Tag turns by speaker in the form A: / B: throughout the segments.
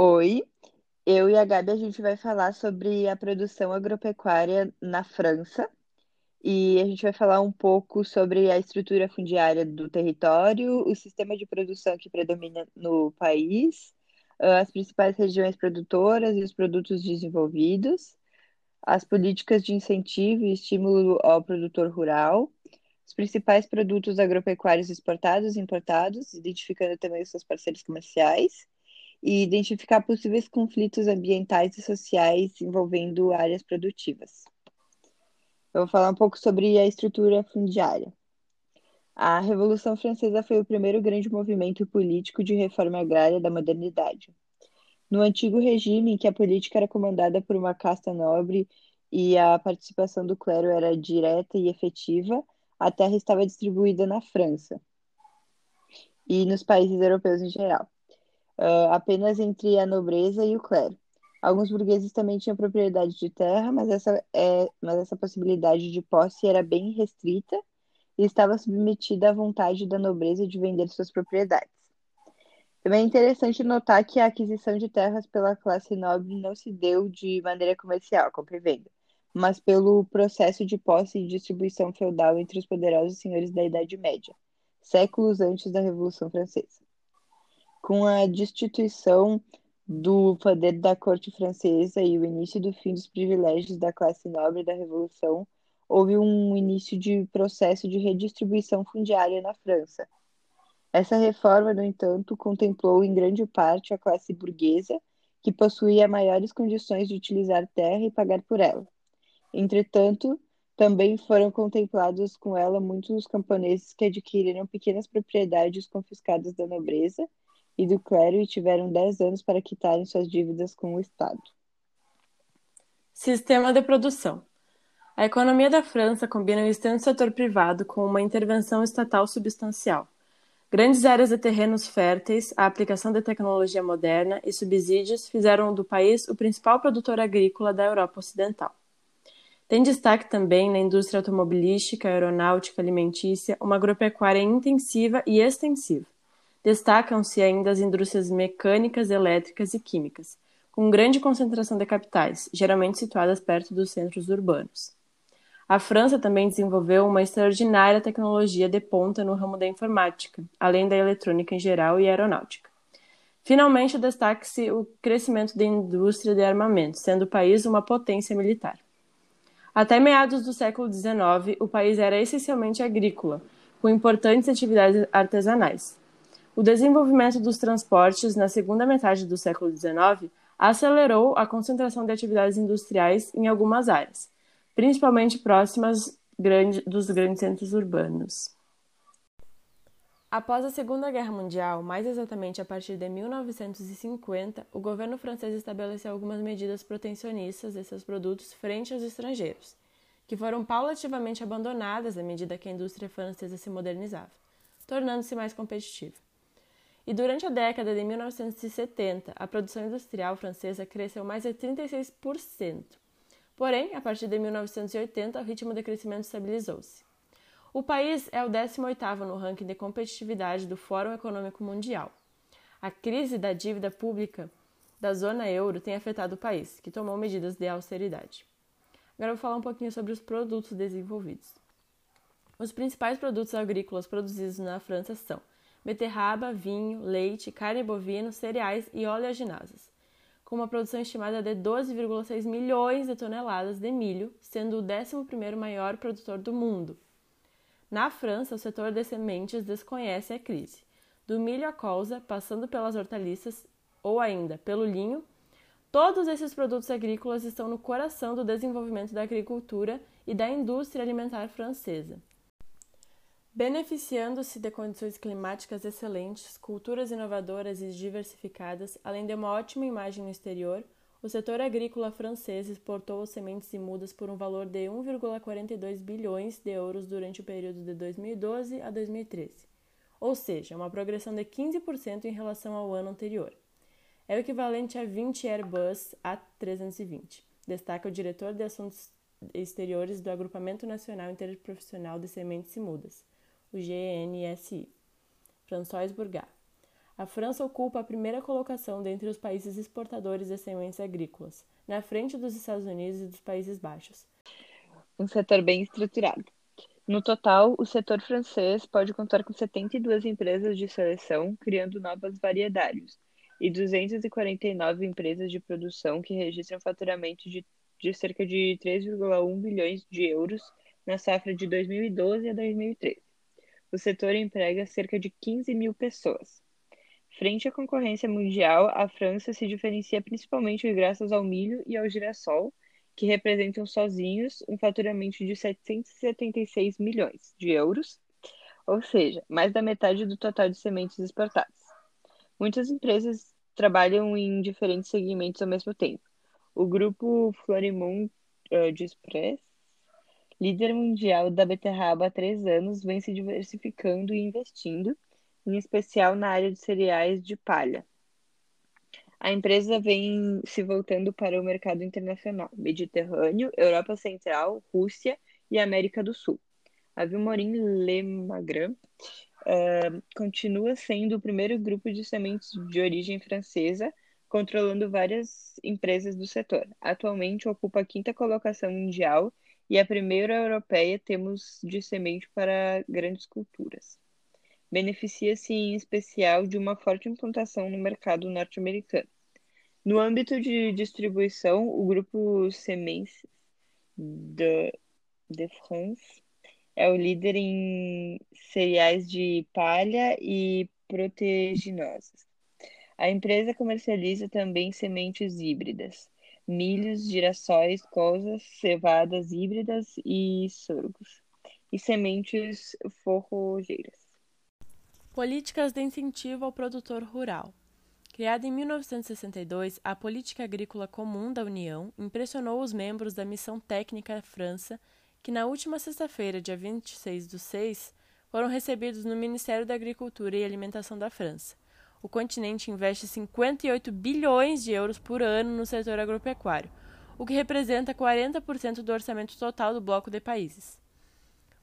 A: Oi, eu e a Gabi a gente vai falar sobre a produção agropecuária na França e a gente vai falar um pouco sobre a estrutura fundiária do território, o sistema de produção que predomina no país, ah, as principais regiões produtoras e os produtos desenvolvidos, as políticas de incentivo e estímulo ao produtor rural, os principais produtos agropecuários exportados e importados, identificando também os seus parceiros comerciais e identificar possíveis conflitos ambientais e sociais envolvendo áreas produtivas. Eu vou falar um pouco sobre a estrutura fundiária. A Revolução Francesa foi o primeiro grande movimento político de reforma agrária da modernidade. No antigo regime, em que a política era comandada por uma casta nobre e a participação do clero era direta e efetiva, a terra estava distribuída na França e nos países europeus em geral uh, apenas entre a nobreza e o clero. Alguns burgueses também tinham propriedade de terra, mas essa, é, mas essa possibilidade de posse era bem restrita e estava submetida à vontade da nobreza de vender suas propriedades. Também é interessante notar que a aquisição de terras pela classe nobre não se deu de maneira comercial, compra e venda, mas pelo processo de posse e distribuição feudal entre os poderosos senhores da Idade Média, séculos antes da Revolução Francesa com a destituição do poder da corte francesa e o início do fim dos privilégios da classe nobre da Revolução, houve um início de processo de redistribuição fundiária na França. Essa reforma, no entanto, contemplou em grande parte a classe burguesa, que possuía maiores condições de utilizar terra e pagar por ela. Entretanto, também foram contemplados com ela muitos camponeses que adquiriram pequenas propriedades confiscadas da nobreza e do clero e tiveram 10 anos para quitarem suas dívidas com o Estado.
B: Sistema de produção. A economia da França combina o extenso setor privado com uma intervenção estatal substancial. Grandes áreas de terrenos férteis, a aplicação de tecnologia moderna e subsídios fizeram do país o principal produtor agrícola da Europa Ocidental. Tem destaque também na indústria automobilística, aeronáutica, alimentícia, uma agropecuária intensiva e extensiva. Destacam-se ainda as indústrias mecânicas, elétricas e químicas, com grande concentração de capitais, geralmente situadas perto dos centros urbanos. A França também desenvolveu uma extraordinária tecnologia de ponta no ramo da informática, além da eletrônica em geral e aeronáutica. Finalmente, destaque-se o crescimento da indústria de armamento, sendo o país uma potência militar. Até meados do século XIX, o país era essencialmente agrícola, com importantes atividades artesanais. O desenvolvimento dos transportes na segunda metade do século XIX acelerou a concentração de atividades industriais em algumas áreas, principalmente próximas dos grandes centros urbanos. Após a Segunda Guerra Mundial, mais exatamente a partir de 1950, o governo francês estabeleceu algumas medidas protecionistas de seus produtos frente aos estrangeiros, que foram paulativamente abandonadas à medida que a indústria francesa se modernizava, tornando-se mais competitiva. E durante a década de 1970, a produção industrial francesa cresceu mais de 36%. Porém, a partir de 1980, o ritmo de crescimento estabilizou-se. O país é o 18º no ranking de competitividade do Fórum Econômico Mundial. A crise da dívida pública da zona euro tem afetado o país, que tomou medidas de austeridade. Agora eu vou falar um pouquinho sobre os produtos desenvolvidos. Os principais produtos agrícolas produzidos na França são beterraba, vinho, leite, carne bovina, cereais e oleaginosas, com uma produção estimada de 12,6 milhões de toneladas de milho, sendo o 11º maior produtor do mundo. Na França, o setor de sementes desconhece a crise. Do milho à colza, passando pelas hortaliças ou ainda pelo linho, todos esses produtos agrícolas estão no coração do desenvolvimento da agricultura e da indústria alimentar francesa. Beneficiando-se de condições climáticas excelentes, culturas inovadoras e diversificadas, além de uma ótima imagem no exterior, o setor agrícola francês exportou sementes e mudas por um valor de 1,42 bilhões de euros durante o período de 2012 a 2013, ou seja, uma progressão de 15% em relação ao ano anterior. É o equivalente a 20 Airbus A320, destaca o diretor de Assuntos Exteriores do Agrupamento Nacional Interprofissional de Sementes e Mudas o GNSI. François Bourgat. a França ocupa a primeira colocação dentre os países exportadores de sementes agrícolas, na frente dos Estados Unidos e dos Países Baixos.
A: Um setor bem estruturado. No total, o setor francês pode contar com 72 empresas de seleção, criando novas variedades, e 249 empresas de produção que registram faturamento de, de cerca de 3,1 bilhões de euros na safra de 2012 a 2013. O setor emprega cerca de 15 mil pessoas. Frente à concorrência mundial, a França se diferencia principalmente graças ao milho e ao girassol, que representam sozinhos um faturamento de 776 milhões de euros, ou seja, mais da metade do total de sementes exportadas. Muitas empresas trabalham em diferentes segmentos ao mesmo tempo. O grupo Florimond uh, Express, líder mundial da beterraba há três anos, vem se diversificando e investindo em especial na área de cereais de palha. A empresa vem se voltando para o mercado internacional, Mediterrâneo, Europa Central, Rússia e América do Sul. A Vilmorin Le Magrin uh, continua sendo o primeiro grupo de sementes de origem francesa, controlando várias empresas do setor. Atualmente ocupa a quinta colocação mundial e a primeira europeia temos de semente para grandes culturas beneficia-se em especial de uma forte implantação no mercado norte-americano. No âmbito de distribuição, o grupo Semences de, de France é o líder em cereais de palha e proteginosas. A empresa comercializa também sementes híbridas, milhos, girassóis, colzas, cevadas híbridas e sorgos, e sementes forrogeiras.
B: Políticas de incentivo ao produtor rural. Criada em 1962, a Política Agrícola Comum da União impressionou os membros da Missão Técnica França, que na última sexta-feira, dia 26 do 6, foram recebidos no Ministério da Agricultura e Alimentação da França. O continente investe 58 bilhões de euros por ano no setor agropecuário, o que representa 40% do orçamento total do bloco de países.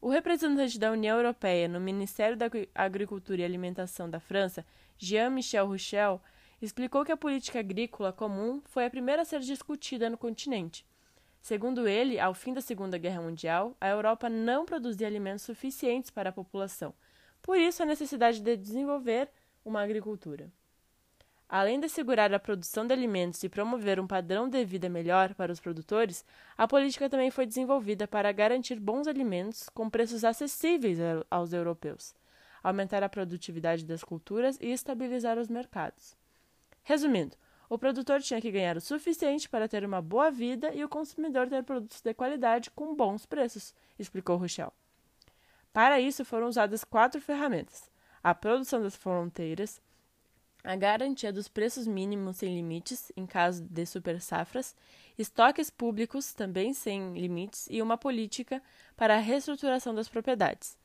B: O representante da União Europeia no Ministério da Agricultura e Alimentação da França, Jean-Michel Rouchel, explicou que a política agrícola comum foi a primeira a ser discutida no continente. Segundo ele, ao fim da Segunda Guerra Mundial, a Europa não produzia alimentos suficientes para a população. Por isso, a necessidade de desenvolver uma agricultura. Além de assegurar a produção de alimentos e promover um padrão de vida melhor para os produtores, a política também foi desenvolvida para garantir bons alimentos com preços acessíveis aos europeus, aumentar a produtividade das culturas e estabilizar os mercados. Resumindo, o produtor tinha que ganhar o suficiente para ter uma boa vida e o consumidor ter produtos de qualidade com bons preços, explicou Rochelle. Para isso foram usadas quatro ferramentas: a produção das fronteiras, a garantia dos preços mínimos sem limites em caso de super safras, estoques públicos também sem limites e uma política para a reestruturação das propriedades.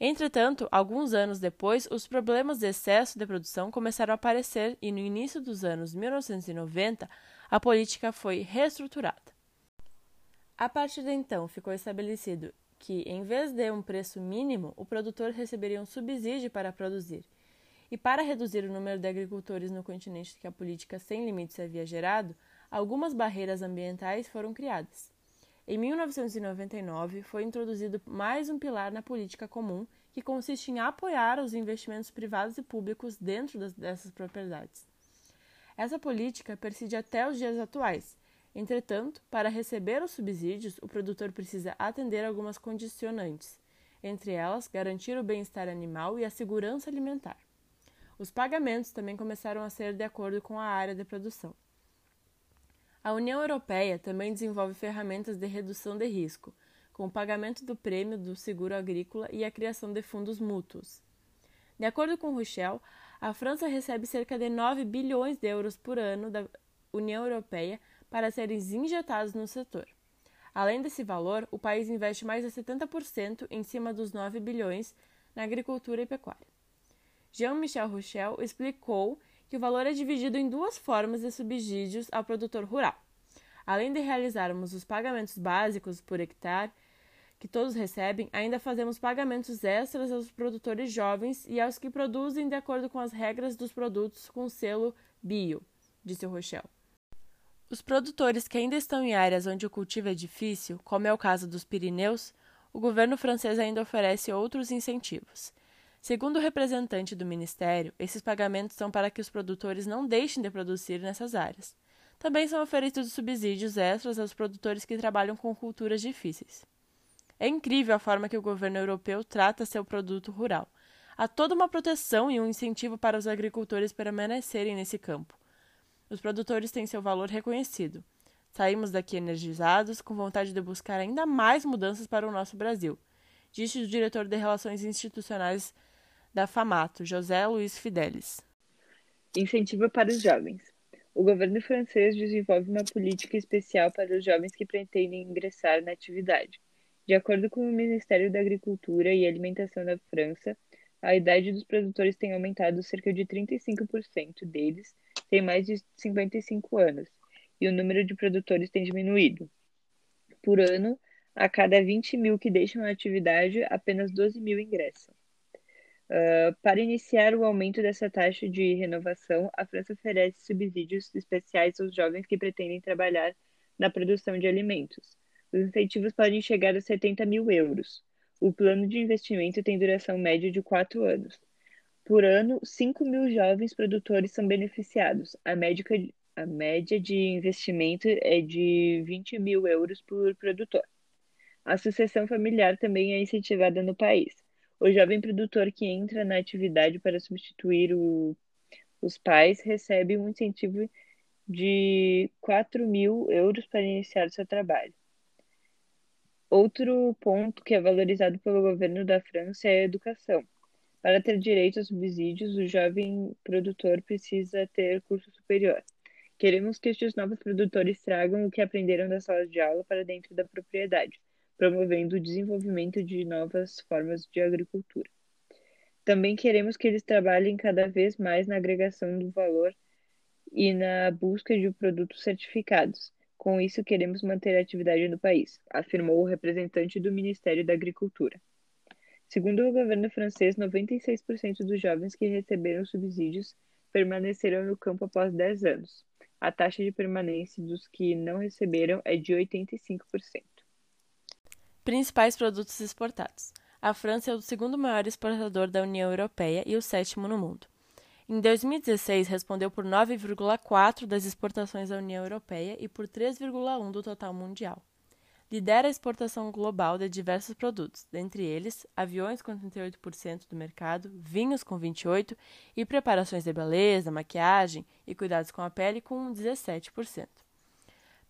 B: Entretanto, alguns anos depois, os problemas de excesso de produção começaram a aparecer e no início dos anos 1990 a política foi reestruturada. A partir de então, ficou estabelecido que, em vez de um preço mínimo, o produtor receberia um subsídio para produzir e para reduzir o número de agricultores no continente que a política sem limites havia gerado, algumas barreiras ambientais foram criadas. Em 1999, foi introduzido mais um pilar na política comum, que consiste em apoiar os investimentos privados e públicos dentro das, dessas propriedades. Essa política persiste até os dias atuais. Entretanto, para receber os subsídios, o produtor precisa atender algumas condicionantes, entre elas garantir o bem-estar animal e a segurança alimentar. Os pagamentos também começaram a ser de acordo com a área de produção. A União Europeia também desenvolve ferramentas de redução de risco, com o pagamento do prêmio do seguro agrícola e a criação de fundos mútuos. De acordo com Rochelle, a França recebe cerca de 9 bilhões de euros por ano da União Europeia para serem injetados no setor. Além desse valor, o país investe mais de 70% em cima dos 9 bilhões na agricultura e pecuária. Jean-Michel Rouchel explicou que o valor é dividido em duas formas de subsídios ao produtor rural. Além de realizarmos os pagamentos básicos por hectare, que todos recebem, ainda fazemos pagamentos extras aos produtores jovens e aos que produzem de acordo com as regras dos produtos com selo bio, disse o Rochelle. Os produtores que ainda estão em áreas onde o cultivo é difícil, como é o caso dos Pirineus, o governo francês ainda oferece outros incentivos. Segundo o representante do ministério, esses pagamentos são para que os produtores não deixem de produzir nessas áreas. Também são oferecidos subsídios extras aos produtores que trabalham com culturas difíceis. É incrível a forma que o governo europeu trata seu produto rural. Há toda uma proteção e um incentivo para os agricultores permanecerem nesse campo. Os produtores têm seu valor reconhecido. Saímos daqui energizados, com vontade de buscar ainda mais mudanças para o nosso Brasil, disse o diretor de Relações Institucionais da FAMATO, José Luiz Fidelis.
A: Incentivo para os jovens. O governo francês desenvolve uma política especial para os jovens que pretendem ingressar na atividade. De acordo com o Ministério da Agricultura e Alimentação da França, a idade dos produtores tem aumentado cerca de 35% deles têm mais de 55 anos e o número de produtores tem diminuído. Por ano, a cada 20 mil que deixam a atividade, apenas 12 mil ingressam. Uh, para iniciar o aumento dessa taxa de renovação, a França oferece subsídios especiais aos jovens que pretendem trabalhar na produção de alimentos. Os incentivos podem chegar a 70 mil euros. O plano de investimento tem duração média de quatro anos. Por ano, 5 mil jovens produtores são beneficiados. A, médica, a média de investimento é de 20 mil euros por produtor. A sucessão familiar também é incentivada no país. O jovem produtor que entra na atividade para substituir o, os pais recebe um incentivo de 4 mil euros para iniciar seu trabalho. Outro ponto que é valorizado pelo governo da França é a educação. Para ter direito a subsídios, o jovem produtor precisa ter curso superior. Queremos que estes novos produtores tragam o que aprenderam das salas de aula para dentro da propriedade promovendo o desenvolvimento de novas formas de agricultura. Também queremos que eles trabalhem cada vez mais na agregação do valor e na busca de produtos certificados. Com isso, queremos manter a atividade no país, afirmou o representante do Ministério da Agricultura. Segundo o governo francês, 96% dos jovens que receberam subsídios permaneceram no campo após 10 anos. A taxa de permanência dos que não receberam é de 85%.
B: Principais produtos exportados. A França é o segundo maior exportador da União Europeia e o sétimo no mundo. Em 2016, respondeu por 9,4% das exportações da União Europeia e por 3,1% do total mundial. Lidera a exportação global de diversos produtos, dentre eles aviões com 38% do mercado, vinhos com 28% e preparações de beleza, maquiagem e cuidados com a pele com 17%.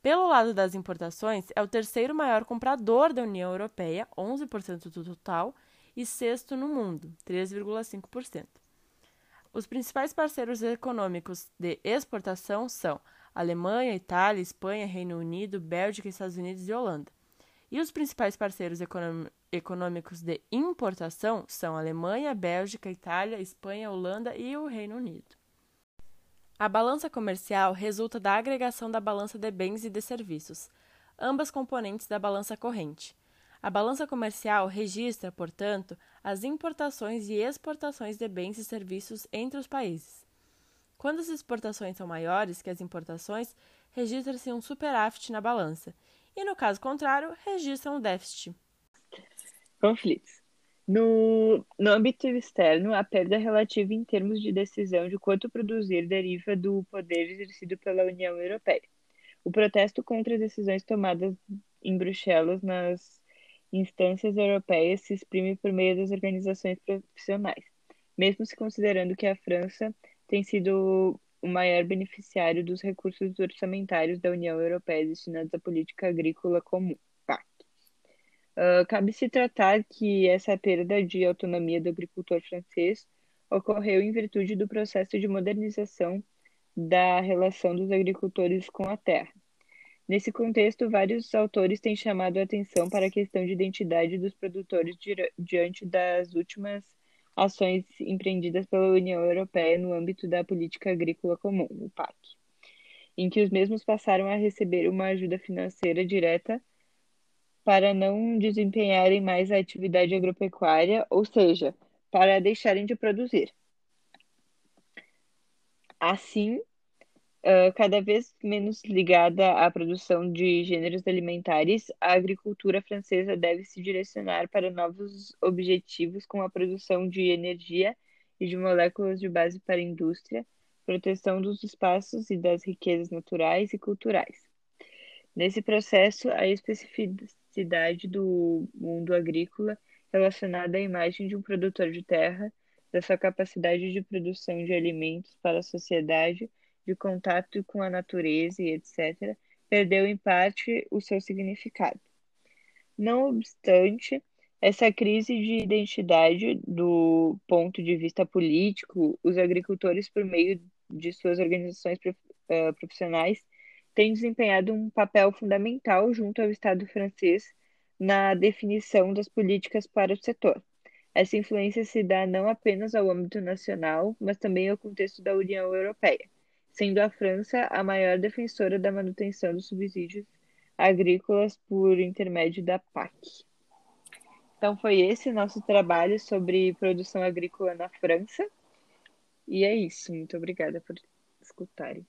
B: Pelo lado das importações, é o terceiro maior comprador da União Europeia, 11% do total, e sexto no mundo, 3,5%. Os principais parceiros econômicos de exportação são Alemanha, Itália, Espanha, Reino Unido, Bélgica, Estados Unidos e Holanda. E os principais parceiros econômicos de importação são Alemanha, Bélgica, Itália, Espanha, Holanda e o Reino Unido. A balança comercial resulta da agregação da balança de bens e de serviços, ambas componentes da balança corrente. A balança comercial registra, portanto, as importações e exportações de bens e serviços entre os países. Quando as exportações são maiores que as importações, registra-se um superávit na balança, e no caso contrário, registra um déficit.
A: Conflitos. No, no âmbito externo, a perda relativa em termos de decisão de quanto produzir deriva do poder exercido pela União Europeia. O protesto contra as decisões tomadas em Bruxelas nas instâncias europeias se exprime por meio das organizações profissionais, mesmo se considerando que a França tem sido o maior beneficiário dos recursos orçamentários da União Europeia destinados à política agrícola comum. Uh, cabe se tratar que essa perda de autonomia do agricultor francês ocorreu em virtude do processo de modernização da relação dos agricultores com a terra. Nesse contexto, vários autores têm chamado a atenção para a questão de identidade dos produtores diante das últimas ações empreendidas pela União Europeia no âmbito da política agrícola comum, o PAC, em que os mesmos passaram a receber uma ajuda financeira direta para não desempenharem mais a atividade agropecuária, ou seja, para deixarem de produzir. Assim, cada vez menos ligada à produção de gêneros alimentares, a agricultura francesa deve se direcionar para novos objetivos com a produção de energia e de moléculas de base para a indústria, proteção dos espaços e das riquezas naturais e culturais. Nesse processo, a especificidade do mundo agrícola relacionada à imagem de um produtor de terra, da sua capacidade de produção de alimentos para a sociedade, de contato com a natureza e etc., perdeu em parte o seu significado. Não obstante, essa crise de identidade do ponto de vista político, os agricultores, por meio de suas organizações eh, profissionais, têm desempenhado um papel fundamental junto ao Estado francês na definição das políticas para o setor. Essa influência se dá não apenas ao âmbito nacional, mas também ao contexto da União Europeia, sendo a França a maior defensora da manutenção dos subsídios agrícolas por intermédio da PAC. Então, foi esse nosso trabalho sobre produção agrícola na França. E é isso. Muito obrigada por escutarem.